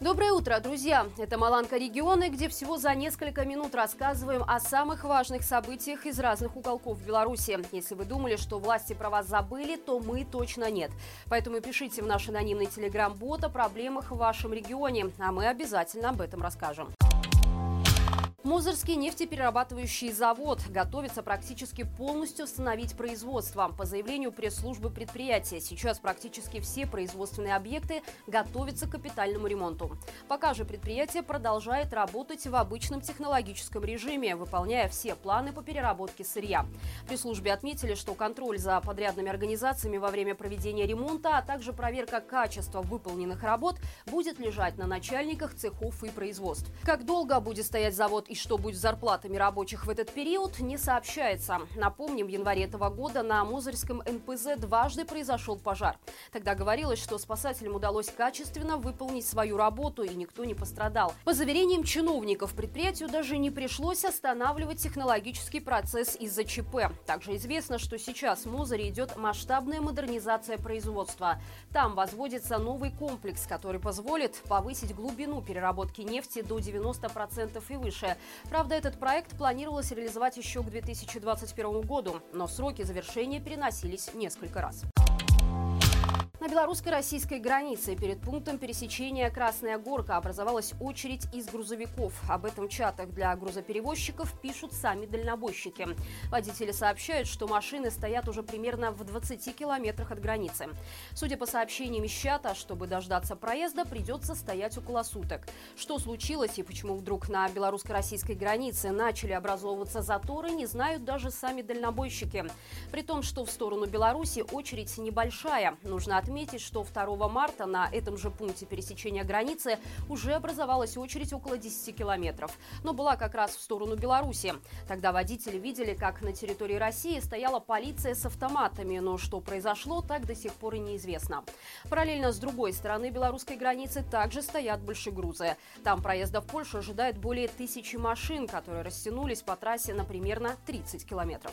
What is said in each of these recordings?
Доброе утро, друзья! Это «Маланка регионы», где всего за несколько минут рассказываем о самых важных событиях из разных уголков Беларуси. Если вы думали, что власти про вас забыли, то мы точно нет. Поэтому пишите в наш анонимный телеграм-бот о проблемах в вашем регионе, а мы обязательно об этом расскажем. Мозырский нефтеперерабатывающий завод готовится практически полностью остановить производство. По заявлению пресс-службы предприятия, сейчас практически все производственные объекты готовятся к капитальному ремонту. Пока же предприятие продолжает работать в обычном технологическом режиме, выполняя все планы по переработке сырья. При службе отметили, что контроль за подрядными организациями во время проведения ремонта, а также проверка качества выполненных работ будет лежать на начальниках цехов и производств. Как долго будет стоять завод и что будет с зарплатами рабочих в этот период, не сообщается. Напомним, в январе этого года на Мозырском НПЗ дважды произошел пожар. Тогда говорилось, что спасателям удалось качественно выполнить свою работу и никто не пострадал. По заверениям чиновников, предприятию даже не пришлось останавливать технологический процесс из-за ЧП. Также известно, что сейчас в Мозыре идет масштабная модернизация производства. Там возводится новый комплекс, который позволит повысить глубину переработки нефти до 90% и выше. Правда, этот проект планировалось реализовать еще к 2021 году, но сроки завершения переносились несколько раз. На белорусско-российской границе перед пунктом пересечения Красная Горка образовалась очередь из грузовиков. Об этом в чатах для грузоперевозчиков пишут сами дальнобойщики. Водители сообщают, что машины стоят уже примерно в 20 километрах от границы. Судя по сообщениям из чата, чтобы дождаться проезда, придется стоять около суток. Что случилось и почему вдруг на белорусско-российской границе начали образовываться заторы, не знают даже сами дальнобойщики. При том, что в сторону Беларуси очередь небольшая. Нужно отметить, отметить, что 2 марта на этом же пункте пересечения границы уже образовалась очередь около 10 километров, но была как раз в сторону Беларуси. Тогда водители видели, как на территории России стояла полиция с автоматами, но что произошло, так до сих пор и неизвестно. Параллельно с другой стороны белорусской границы также стоят большегрузы. Там проезда в Польшу ожидает более тысячи машин, которые растянулись по трассе на примерно 30 километров.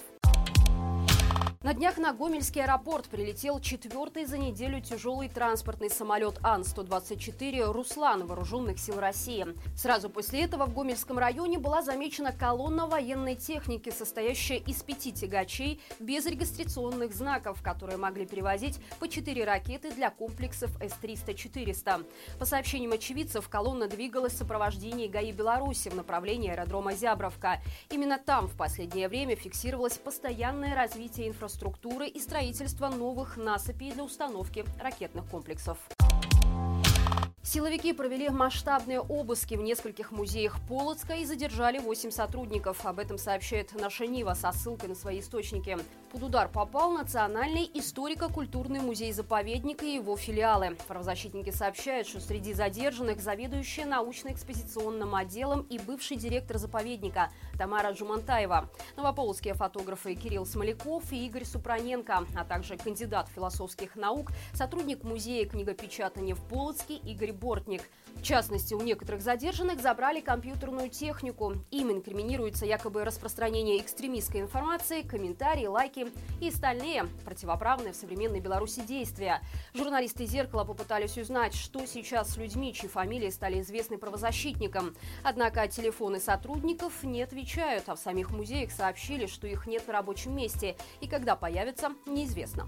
На днях на Гомельский аэропорт прилетел четвертый за неделю тяжелый транспортный самолет Ан-124 «Руслан» Вооруженных сил России. Сразу после этого в Гомельском районе была замечена колонна военной техники, состоящая из пяти тягачей без регистрационных знаков, которые могли перевозить по четыре ракеты для комплексов С-300-400. По сообщениям очевидцев, колонна двигалась в сопровождении ГАИ Беларуси в направлении аэродрома Зябровка. Именно там в последнее время фиксировалось постоянное развитие инфраструктуры инфраструктуры и строительства новых насыпей для установки ракетных комплексов. Силовики провели масштабные обыски в нескольких музеях Полоцка и задержали 8 сотрудников. Об этом сообщает наша Нива со ссылкой на свои источники. Под удар попал Национальный историко-культурный музей-заповедник и его филиалы. Правозащитники сообщают, что среди задержанных заведующая научно-экспозиционным отделом и бывший директор заповедника Тамара Джумантаева, новополоцкие фотографы Кирилл Смоляков и Игорь Супраненко, а также кандидат философских наук, сотрудник музея книгопечатания в Полоцке Игорь Бортник. В частности, у некоторых задержанных забрали компьютерную технику. Им инкриминируется якобы распространение экстремистской информации, комментарии, лайки и остальные противоправные в современной Беларуси действия. Журналисты «Зеркала» попытались узнать, что сейчас с людьми, чьи фамилии стали известны правозащитникам. Однако телефоны сотрудников не отвечают, а в самих музеях сообщили, что их нет на рабочем месте и когда появятся, неизвестно.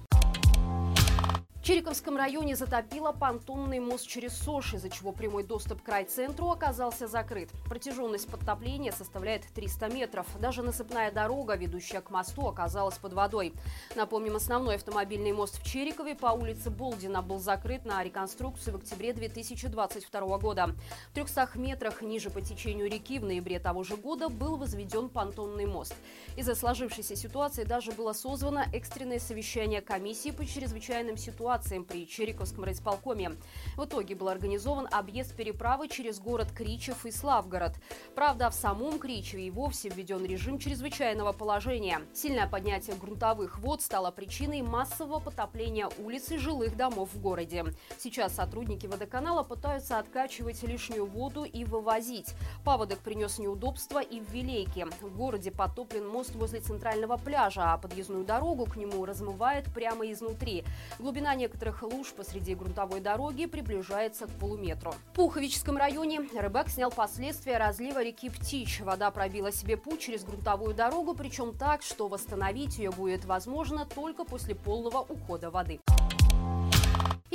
Черековском районе затопило понтонный мост через Сош, из-за чего прямой доступ к райцентру оказался закрыт. Протяженность подтопления составляет 300 метров. Даже насыпная дорога, ведущая к мосту, оказалась под водой. Напомним, основной автомобильный мост в Черекове по улице Болдина был закрыт на реконструкцию в октябре 2022 года. В 300 метрах ниже по течению реки в ноябре того же года был возведен понтонный мост. Из-за сложившейся ситуации даже было созвано экстренное совещание комиссии по чрезвычайным ситуациям ситуациям при Чериковском райисполкоме. В итоге был организован объезд переправы через город Кричев и Славгород. Правда, в самом Кричеве и вовсе введен режим чрезвычайного положения. Сильное поднятие грунтовых вод стало причиной массового потопления улиц и жилых домов в городе. Сейчас сотрудники водоканала пытаются откачивать лишнюю воду и вывозить. Паводок принес неудобства и в Вилейке. В городе потоплен мост возле центрального пляжа, а подъездную дорогу к нему размывает прямо изнутри. Глубина некоторых луж посреди грунтовой дороги приближается к полуметру. В Пуховическом районе рыбак снял последствия разлива реки Птич. Вода пробила себе путь через грунтовую дорогу, причем так, что восстановить ее будет возможно только после полного ухода воды.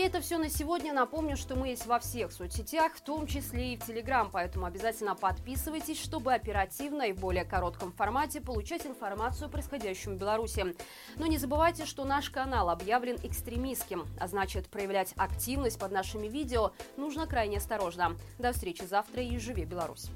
Это все на сегодня. Напомню, что мы есть во всех соцсетях, в том числе и в Телеграм, поэтому обязательно подписывайтесь, чтобы оперативно и в более коротком формате получать информацию о происходящем в Беларуси. Но не забывайте, что наш канал объявлен экстремистским, а значит проявлять активность под нашими видео нужно крайне осторожно. До встречи завтра и живи Беларусь!